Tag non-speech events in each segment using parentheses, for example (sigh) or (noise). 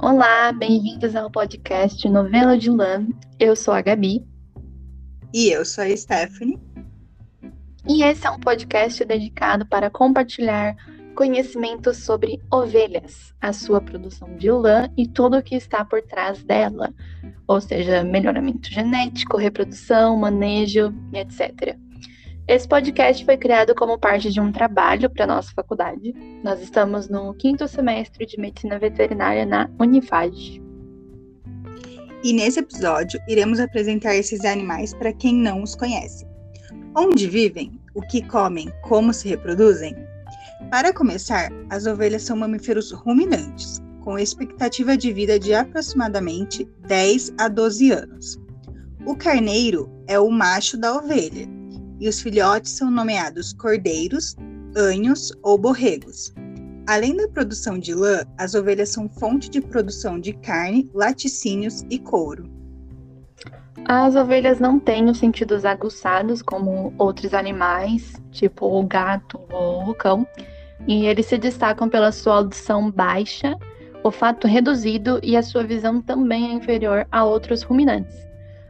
Olá, bem-vindos ao podcast Novela de Lã. Eu sou a Gabi. E eu sou a Stephanie. E esse é um podcast dedicado para compartilhar conhecimentos sobre ovelhas, a sua produção de lã e tudo o que está por trás dela, ou seja, melhoramento genético, reprodução, manejo etc. Esse podcast foi criado como parte de um trabalho para nossa faculdade. Nós estamos no quinto semestre de medicina veterinária na Unifage. E nesse episódio iremos apresentar esses animais para quem não os conhece. Onde vivem? O que comem? Como se reproduzem? Para começar, as ovelhas são mamíferos ruminantes, com expectativa de vida de aproximadamente 10 a 12 anos. O carneiro é o macho da ovelha, e os filhotes são nomeados cordeiros, anhos ou borregos. Além da produção de lã, as ovelhas são fonte de produção de carne, laticínios e couro. As ovelhas não têm os sentidos aguçados como outros animais, tipo o gato ou o cão, e eles se destacam pela sua audição baixa, olfato reduzido e a sua visão também é inferior a outros ruminantes.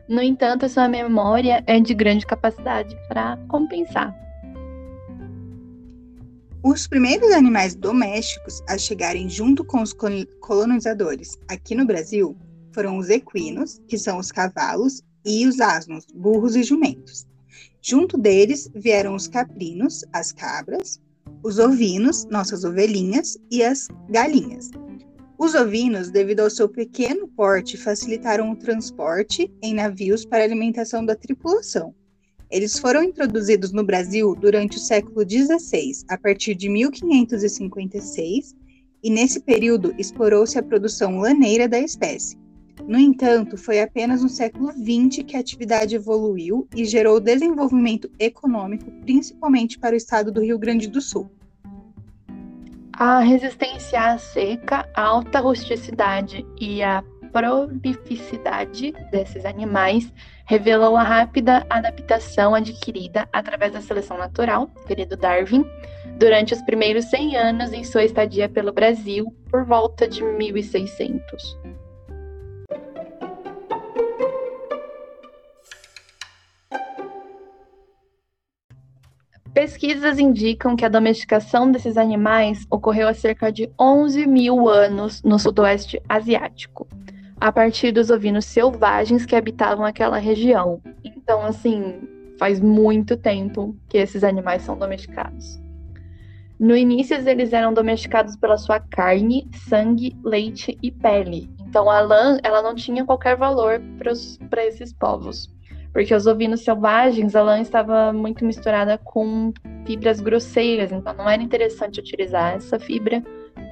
No entanto, a sua memória é de grande capacidade para compensar. Os primeiros animais domésticos a chegarem junto com os colonizadores aqui no Brasil foram os equinos, que são os cavalos, e os asnos, burros e jumentos. Junto deles vieram os caprinos, as cabras, os ovinos, nossas ovelhinhas, e as galinhas. Os ovinos, devido ao seu pequeno porte, facilitaram o transporte em navios para alimentação da tripulação. Eles foram introduzidos no Brasil durante o século XVI, a partir de 1556, e nesse período explorou-se a produção laneira da espécie. No entanto, foi apenas no século XX que a atividade evoluiu e gerou desenvolvimento econômico, principalmente para o estado do Rio Grande do Sul. A resistência à seca, a alta rusticidade e a prolificidade desses animais revelou a rápida adaptação adquirida através da seleção natural, querido Darwin, durante os primeiros 100 anos em sua estadia pelo Brasil, por volta de 1600. Pesquisas indicam que a domesticação desses animais ocorreu há cerca de 11 mil anos no sudoeste asiático, a partir dos ovinos selvagens que habitavam aquela região. Então, assim, faz muito tempo que esses animais são domesticados. No início, eles eram domesticados pela sua carne, sangue, leite e pele. Então, a lã ela não tinha qualquer valor para esses povos porque os ovinos selvagens, a lã estava muito misturada com fibras grosseiras, então não era interessante utilizar essa fibra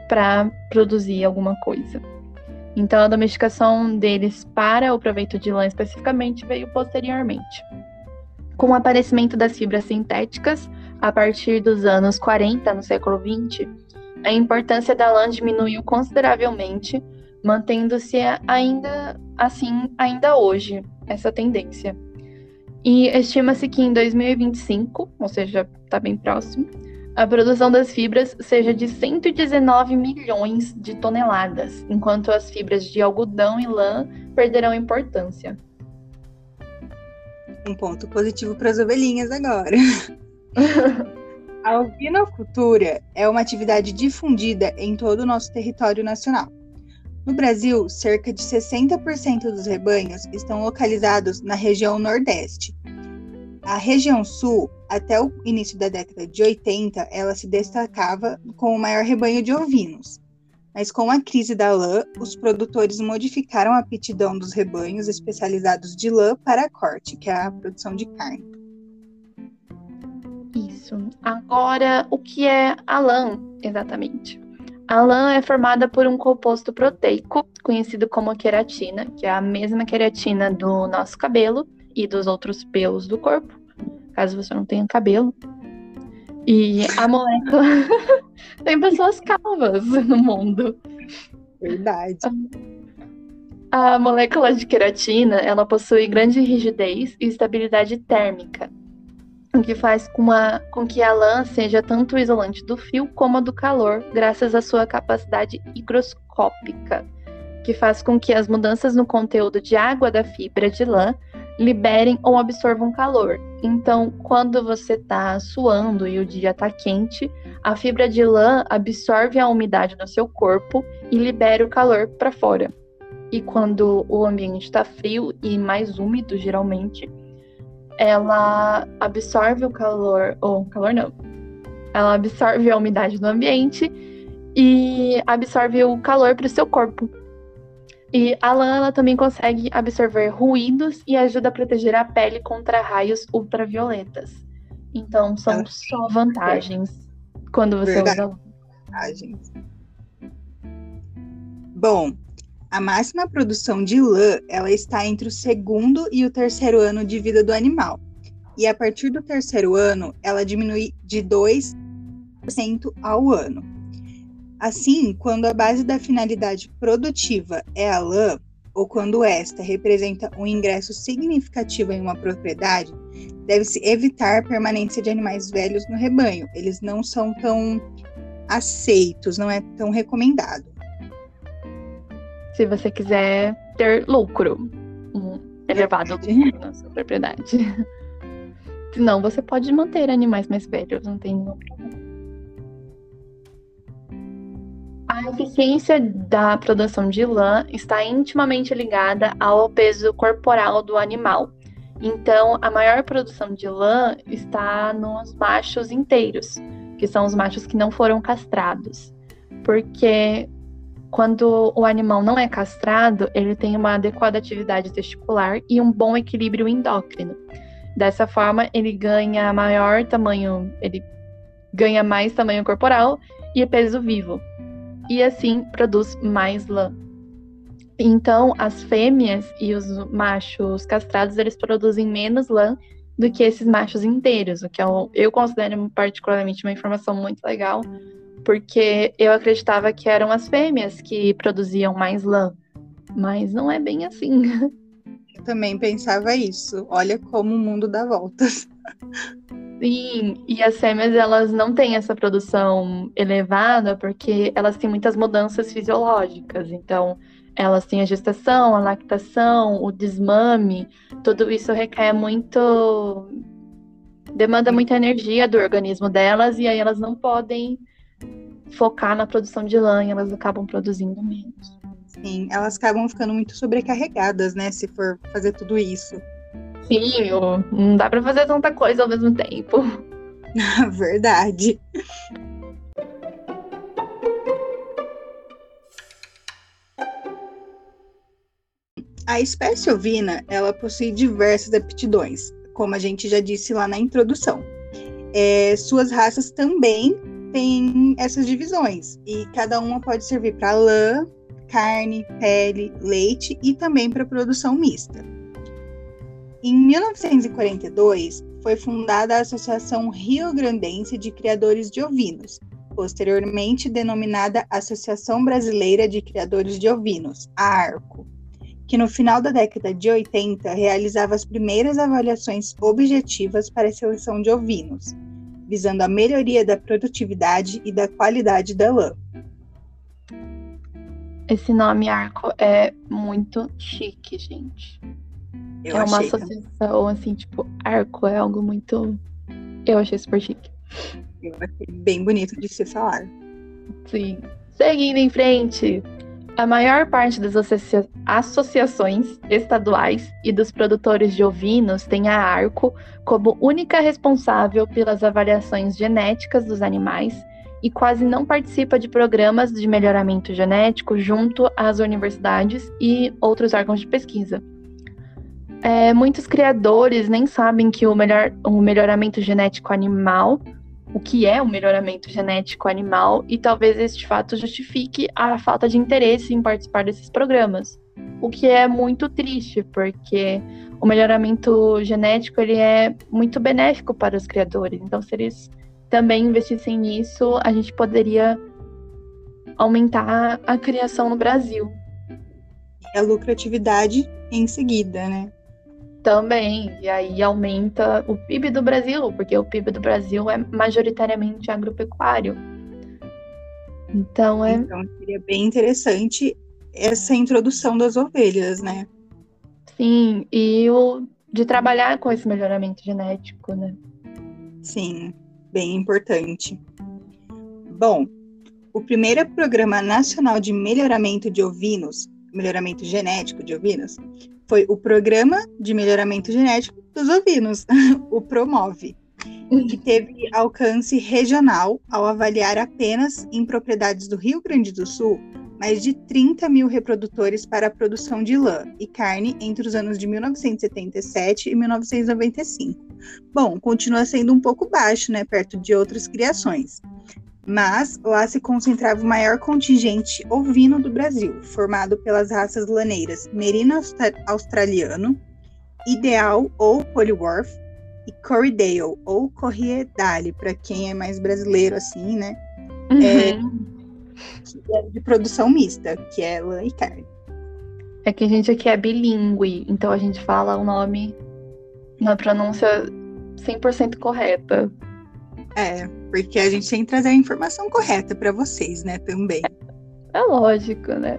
para produzir alguma coisa. Então a domesticação deles para o proveito de lã especificamente veio posteriormente. Com o aparecimento das fibras sintéticas, a partir dos anos 40, no século 20, a importância da lã diminuiu consideravelmente, mantendo-se ainda assim ainda hoje essa tendência. E estima-se que em 2025, ou seja, está bem próximo, a produção das fibras seja de 119 milhões de toneladas, enquanto as fibras de algodão e lã perderão importância. Um ponto positivo para as ovelhinhas agora. (laughs) a ovinocultura é uma atividade difundida em todo o nosso território nacional. No Brasil, cerca de 60% dos rebanhos estão localizados na região Nordeste. A região Sul, até o início da década de 80, ela se destacava com o maior rebanho de ovinos. Mas com a crise da lã, os produtores modificaram a aptidão dos rebanhos especializados de lã para corte, que é a produção de carne. Isso. Agora, o que é a lã, exatamente? A lã é formada por um composto proteico, conhecido como queratina, que é a mesma queratina do nosso cabelo e dos outros pelos do corpo, caso você não tenha cabelo. E a molécula. (laughs) Tem pessoas calvas no mundo. Verdade. A molécula de queratina, ela possui grande rigidez e estabilidade térmica, o que faz com, a, com que a lã seja tanto isolante do fio como do calor, graças à sua capacidade higroscópica, que faz com que as mudanças no conteúdo de água da fibra de lã liberem ou absorvam calor. Então, quando você está suando e o dia está quente, a fibra de lã absorve a umidade no seu corpo e libera o calor para fora e quando o ambiente está frio e mais úmido, geralmente, ela absorve o calor, ou calor não, ela absorve a umidade do ambiente e absorve o calor para o seu corpo. E a lã ela também consegue absorver ruídos e ajuda a proteger a pele contra raios ultravioletas. Então são só vantagens quando você Verdade. usa Vantagens. Bom, a máxima produção de lã, ela está entre o segundo e o terceiro ano de vida do animal. E a partir do terceiro ano, ela diminui de 2% ao ano. Assim, quando a base da finalidade produtiva é a lã, ou quando esta representa um ingresso significativo em uma propriedade, deve-se evitar a permanência de animais velhos no rebanho. Eles não são tão aceitos, não é tão recomendado se você quiser ter lucro um elevado na sua propriedade. Senão, você pode manter animais mais velhos, não tem nenhum problema. A eficiência da produção de lã está intimamente ligada ao peso corporal do animal. Então, a maior produção de lã está nos machos inteiros, que são os machos que não foram castrados. Porque quando o animal não é castrado, ele tem uma adequada atividade testicular e um bom equilíbrio endócrino. Dessa forma, ele ganha maior tamanho, ele ganha mais tamanho corporal e peso vivo. E assim produz mais lã. Então, as fêmeas e os machos castrados, eles produzem menos lã do que esses machos inteiros, o que eu, é eu considero particularmente uma informação muito legal, porque eu acreditava que eram as fêmeas que produziam mais lã, mas não é bem assim. (laughs) Eu também pensava isso. Olha como o mundo dá voltas. Sim, e as fêmeas elas não têm essa produção elevada porque elas têm muitas mudanças fisiológicas. Então, elas têm a gestação, a lactação, o desmame, tudo isso requer muito demanda muita energia do organismo delas e aí elas não podem focar na produção de lã, elas acabam produzindo menos. Sim, elas acabam ficando muito sobrecarregadas, né? Se for fazer tudo isso. Sim, não dá para fazer tanta coisa ao mesmo tempo. (laughs) (laughs) Verdade. A espécie ovina, ela possui diversas aptidões, como a gente já disse lá na introdução. É, suas raças também tem essas divisões e cada uma pode servir para lã, carne, pele, leite e também para produção mista. Em 1942, foi fundada a Associação Rio Grandense de Criadores de Ovinos, posteriormente denominada Associação Brasileira de Criadores de Ovinos, a ARCO, que no final da década de 80 realizava as primeiras avaliações objetivas para a seleção de ovinos, visando a melhoria da produtividade e da qualidade da lã. Esse nome arco é muito chique, gente. Eu é uma associação, também. assim, tipo, arco é algo muito. Eu achei super chique. Eu achei bem bonito de se falar. Sim. Seguindo em frente, a maior parte das associa associações estaduais e dos produtores de ovinos tem a ARCO como única responsável pelas avaliações genéticas dos animais e quase não participa de programas de melhoramento genético junto às universidades e outros órgãos de pesquisa. É, muitos criadores nem sabem que o, melhor, o melhoramento genético animal o que é o melhoramento genético animal e talvez este fato justifique a falta de interesse em participar desses programas. O que é muito triste, porque o melhoramento genético ele é muito benéfico para os criadores. Então, se eles também investissem nisso, a gente poderia aumentar a criação no Brasil. a lucratividade em seguida, né? Também, e aí aumenta o PIB do Brasil, porque o PIB do Brasil é majoritariamente agropecuário. Então é. Então seria bem interessante essa introdução das ovelhas, né? Sim, e o de trabalhar com esse melhoramento genético, né? Sim, bem importante. Bom, o primeiro Programa Nacional de Melhoramento de Ovinos, melhoramento genético de ovinos, foi o Programa de Melhoramento Genético dos Ovinos, (laughs) o PROMOVE, que teve alcance regional ao avaliar apenas em propriedades do Rio Grande do Sul mais de 30 mil reprodutores para a produção de lã e carne entre os anos de 1977 e 1995. Bom, continua sendo um pouco baixo, né, perto de outras criações. Mas lá se concentrava o maior contingente ovino do Brasil, formado pelas raças laneiras Merino Australiano, Ideal ou Polywurf e Corriedale ou Corriedale, para quem é mais brasileiro assim, né? Uhum. É, é de produção mista, que é lã e carne. É que a gente aqui é bilíngue, então a gente fala o nome na pronúncia 100% correta. É, porque a gente tem que trazer a informação correta para vocês, né, também. É, lógico, né?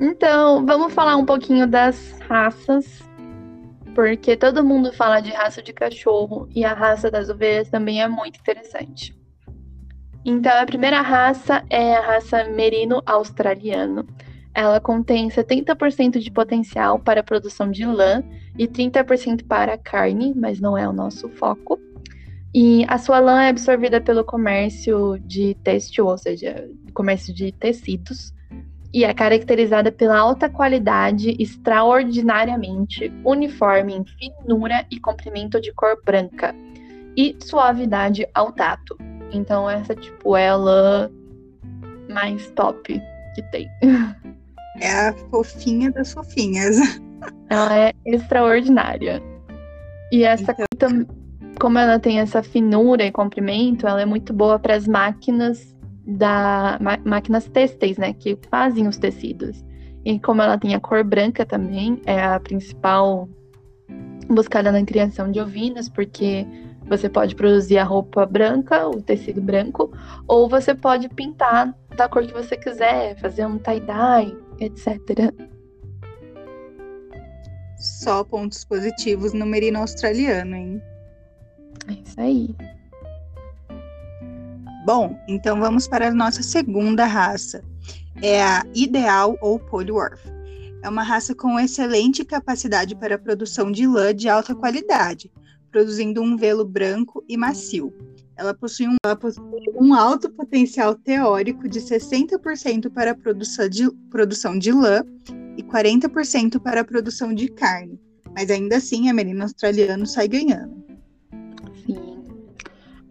Então, vamos falar um pouquinho das raças, porque todo mundo fala de raça de cachorro e a raça das ovelhas também é muito interessante. Então, a primeira raça é a raça merino australiano. Ela contém 70% de potencial para a produção de lã e 30% para carne, mas não é o nosso foco. E a sua lã é absorvida pelo comércio de têxtil, ou seja, comércio de tecidos, e é caracterizada pela alta qualidade, extraordinariamente uniforme em finura e comprimento de cor branca, e suavidade ao tato. Então essa, tipo, é a lã mais top que tem. É a fofinha das fofinhas. Ela é extraordinária. E essa, então... como ela tem essa finura e comprimento, ela é muito boa para as máquinas da máquinas têxteis, né, que fazem os tecidos. E como ela tem a cor branca também, é a principal buscada na criação de ovinos, porque você pode produzir a roupa branca, o tecido branco, ou você pode pintar da cor que você quiser, fazer um tie-dye, etc. Só pontos positivos no merino australiano, hein? É isso aí. Bom, então vamos para a nossa segunda raça. É a Ideal ou Polywurf. É uma raça com excelente capacidade para a produção de lã de alta qualidade, produzindo um velo branco e macio. Ela possui um, ela possui um alto potencial teórico de 60% para a produção de, produção de lã e 40% para a produção de carne. Mas ainda assim, a merino australiano sai ganhando.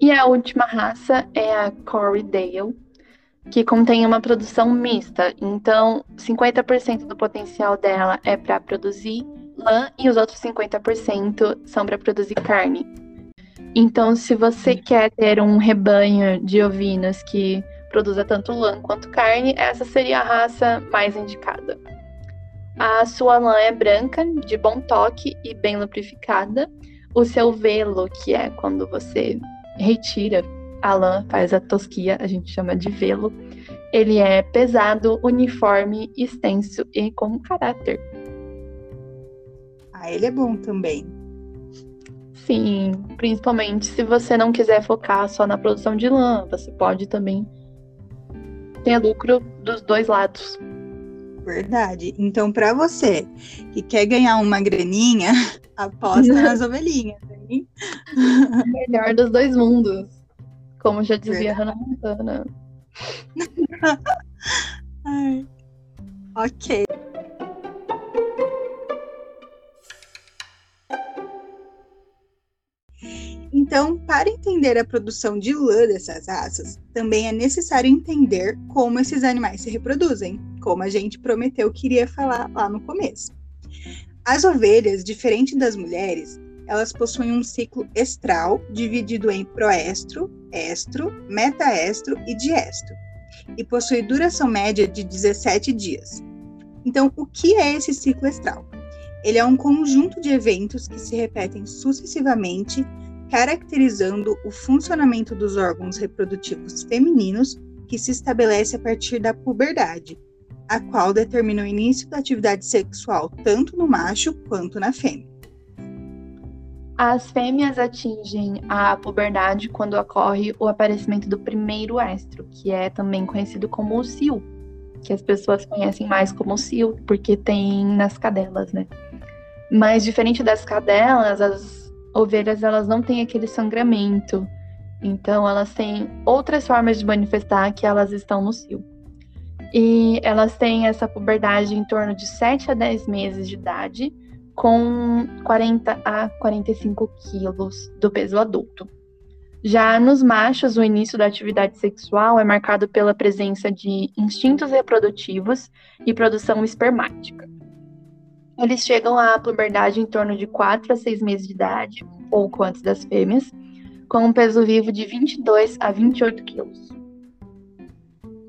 E a última raça é a Corriedale, que contém uma produção mista. Então, 50% do potencial dela é para produzir lã e os outros 50% são para produzir carne. Então, se você quer ter um rebanho de ovinos que produza tanto lã quanto carne, essa seria a raça mais indicada. A sua lã é branca, de bom toque e bem lubrificada. O seu velo, que é quando você retira a lã, faz a tosquia, a gente chama de velo, ele é pesado, uniforme, extenso e com caráter. Ah, ele é bom também. Sim, principalmente se você não quiser focar só na produção de lã, você pode também ter lucro dos dois lados. Verdade. Então, para você que quer ganhar uma graninha, (laughs) aposta nas ovelhinhas, hein? (laughs) Melhor dos dois mundos. Como já dizia Hannah Montana. (laughs) Ai. Ok. Então, para entender a produção de lã dessas raças, também é necessário entender como esses animais se reproduzem, como a gente prometeu que iria falar lá no começo. As ovelhas, diferente das mulheres, elas possuem um ciclo estral dividido em proestro, estro, metaestro e diestro, e possui duração média de 17 dias. Então, o que é esse ciclo estral? Ele é um conjunto de eventos que se repetem sucessivamente, caracterizando o funcionamento dos órgãos reprodutivos femininos, que se estabelece a partir da puberdade, a qual determina o início da atividade sexual tanto no macho quanto na fêmea. As fêmeas atingem a puberdade quando ocorre o aparecimento do primeiro estro, que é também conhecido como o cio, que as pessoas conhecem mais como cio, porque tem nas cadelas, né? Mas diferente das cadelas, as ovelhas elas não têm aquele sangramento. Então elas têm outras formas de manifestar que elas estão no cio. E elas têm essa puberdade em torno de 7 a 10 meses de idade, com 40 a 45 quilos do peso adulto. Já nos machos, o início da atividade sexual é marcado pela presença de instintos reprodutivos e produção espermática. Eles chegam à puberdade em torno de 4 a 6 meses de idade, pouco antes das fêmeas, com um peso vivo de 22 a 28 quilos.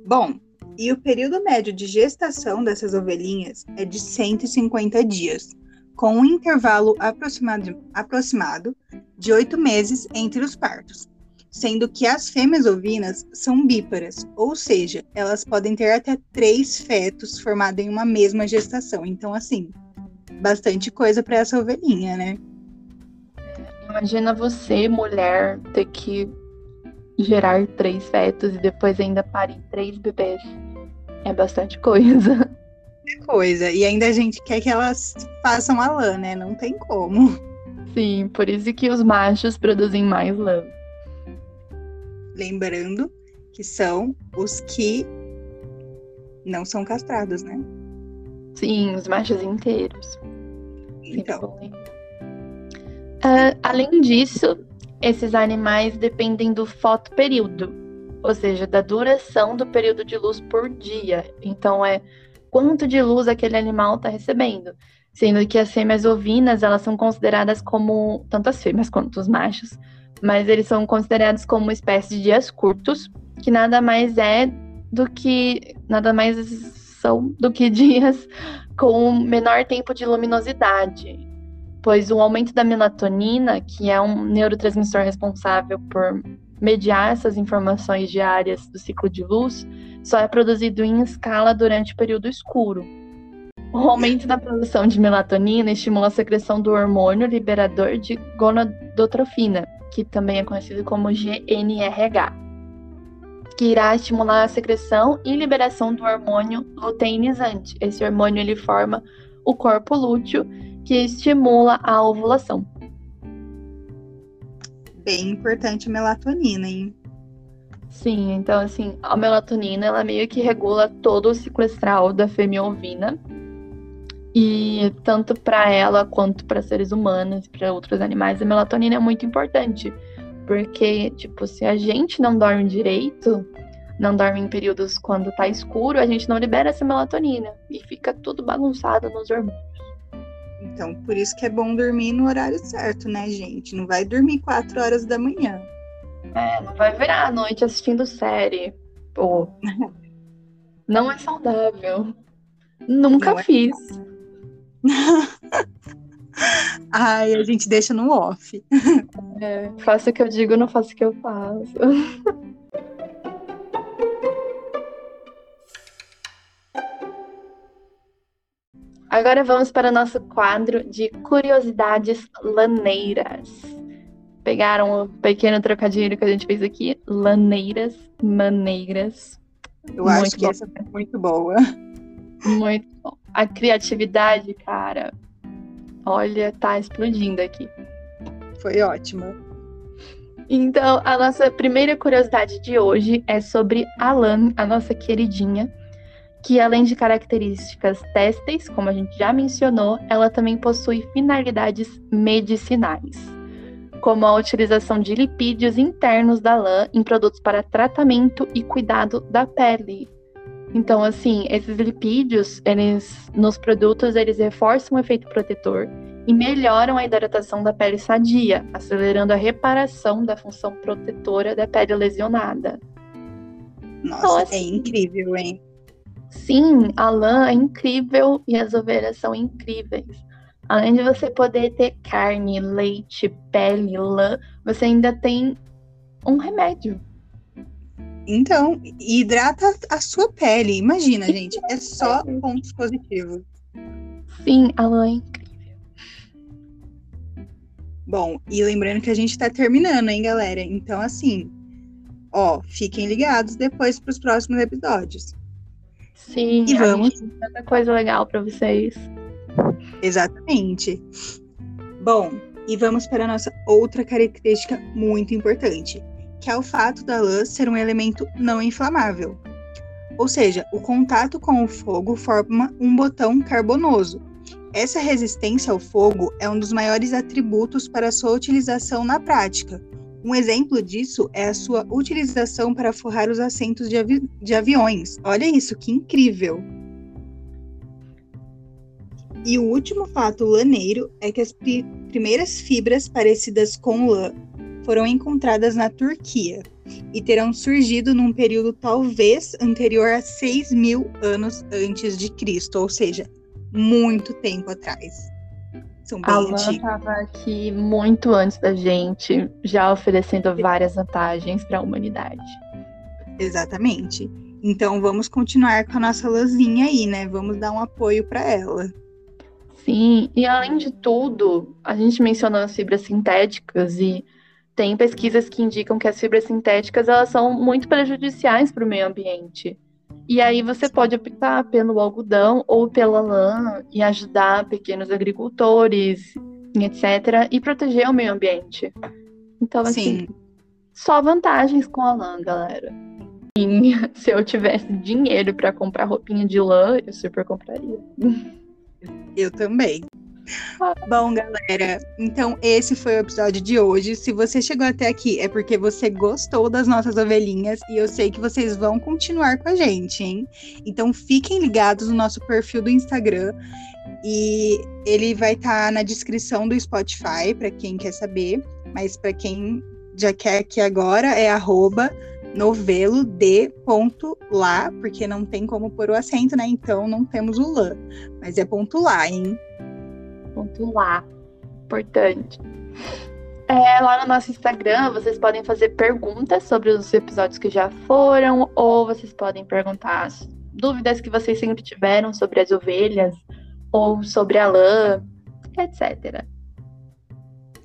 Bom, e o período médio de gestação dessas ovelhinhas é de 150 dias, com um intervalo aproximado, aproximado de oito meses entre os partos, sendo que as fêmeas ovinas são bíparas, ou seja, elas podem ter até três fetos formados em uma mesma gestação. Então, assim, bastante coisa para essa ovelhinha, né? Imagina você, mulher, ter que gerar três fetos e depois ainda parir três bebês. É bastante coisa. (laughs) Coisa. E ainda a gente quer que elas façam a lã, né? Não tem como. Sim, por isso que os machos produzem mais lã. Lembrando que são os que não são castrados, né? Sim, os machos inteiros. Então. Uh, além disso, esses animais dependem do fotoperíodo, ou seja, da duração do período de luz por dia. Então, é quanto de luz aquele animal está recebendo. Sendo que as fêmeas ovinas, elas são consideradas como, tanto as fêmeas quanto os machos, mas eles são considerados como uma espécie de dias curtos, que nada mais é do que, nada mais são do que (laughs) dias com menor tempo de luminosidade. Pois o aumento da melatonina, que é um neurotransmissor responsável por mediar essas informações diárias do ciclo de luz, só é produzido em escala durante o período escuro. O aumento da produção de melatonina estimula a secreção do hormônio liberador de gonadotrofina, que também é conhecido como GNRH, que irá estimular a secreção e liberação do hormônio luteinizante. Esse hormônio ele forma o corpo lúteo, que estimula a ovulação bem importante a melatonina, hein? Sim, então assim, a melatonina ela meio que regula todo o ciclo estral da fêmea ovina. E tanto para ela quanto para seres humanos, para outros animais, a melatonina é muito importante, porque tipo, se a gente não dorme direito, não dorme em períodos quando tá escuro, a gente não libera essa melatonina e fica tudo bagunçado nos hormônios. Então, por isso que é bom dormir no horário certo, né, gente? Não vai dormir quatro horas da manhã. É, não vai virar a noite assistindo série. Pô. (laughs) Não é saudável. Nunca não fiz. É... (laughs) Ai, a gente deixa no off. É, faço o que eu digo, não faço o que eu faço. (laughs) Agora vamos para o nosso quadro de curiosidades laneiras. Pegaram o pequeno trocadilho que a gente fez aqui? Laneiras, maneiras. Eu muito acho que bom. essa foi muito boa. Muito bom. A criatividade, cara, olha, tá explodindo aqui. Foi ótima. Então, a nossa primeira curiosidade de hoje é sobre Alan, a nossa queridinha, que além de características têxteis, como a gente já mencionou, ela também possui finalidades medicinais, como a utilização de lipídios internos da lã em produtos para tratamento e cuidado da pele. Então, assim, esses lipídios, eles nos produtos, eles reforçam o efeito protetor e melhoram a hidratação da pele sadia, acelerando a reparação da função protetora da pele lesionada. Nossa, então, assim, é incrível, hein? Sim, a lã é incrível e as ovelhas são incríveis. Além de você poder ter carne, leite, pele, lã, você ainda tem um remédio. Então, hidrata a sua pele. Imagina, gente. É só pontos positivos. Sim, a lã é incrível. Bom, e lembrando que a gente tá terminando, hein, galera? Então, assim, ó, fiquem ligados depois para os próximos episódios. Sim, e vamos. Tanta coisa legal para vocês. Exatamente. Bom, e vamos para a nossa outra característica muito importante, que é o fato da lã ser um elemento não inflamável. Ou seja, o contato com o fogo forma um botão carbonoso. Essa resistência ao fogo é um dos maiores atributos para sua utilização na prática. Um exemplo disso é a sua utilização para forrar os assentos de, avi de aviões. Olha isso, que incrível! E o último fato laneiro é que as pri primeiras fibras parecidas com lã foram encontradas na Turquia e terão surgido num período talvez anterior a 6 mil anos antes de Cristo, ou seja, muito tempo atrás. São bem a Lã estava aqui muito antes da gente, já oferecendo várias vantagens para a humanidade. Exatamente. Então vamos continuar com a nossa lãzinha aí, né? Vamos dar um apoio para ela. Sim, e além de tudo, a gente mencionou as fibras sintéticas e tem pesquisas que indicam que as fibras sintéticas elas são muito prejudiciais para o meio ambiente. E aí você pode optar pelo algodão ou pela lã e ajudar pequenos agricultores, etc, e proteger o meio ambiente. Então assim, Sim. só vantagens com a lã, galera. E (laughs) se eu tivesse dinheiro para comprar roupinha de lã, eu super compraria. Eu também. (laughs) Bom, galera, então esse foi o episódio de hoje. Se você chegou até aqui, é porque você gostou das nossas ovelhinhas e eu sei que vocês vão continuar com a gente, hein? Então fiquem ligados no nosso perfil do Instagram e ele vai estar tá na descrição do Spotify para quem quer saber, mas para quem já quer aqui agora é arroba novelo de ponto lá, porque não tem como pôr o acento, né? Então não temos o lã, mas é ponto lá, hein? Ponto lá, importante. É, lá no nosso Instagram, vocês podem fazer perguntas sobre os episódios que já foram, ou vocês podem perguntar dúvidas que vocês sempre tiveram sobre as ovelhas, ou sobre a lã, etc.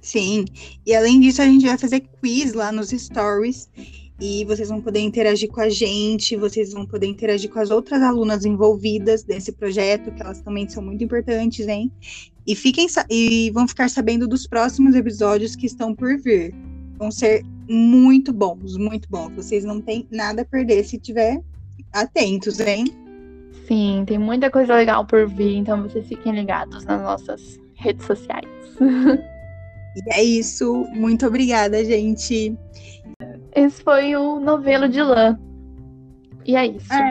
Sim, e além disso, a gente vai fazer quiz lá nos stories e vocês vão poder interagir com a gente, vocês vão poder interagir com as outras alunas envolvidas nesse projeto, que elas também são muito importantes, hein? E fiquem e vão ficar sabendo dos próximos episódios que estão por vir. Vão ser muito bons, muito bons. Vocês não têm nada a perder se tiver atentos, hein? Sim, tem muita coisa legal por vir, então vocês fiquem ligados nas nossas redes sociais. (laughs) e é isso. Muito obrigada, gente. Esse foi o novelo de lã. E é isso. É.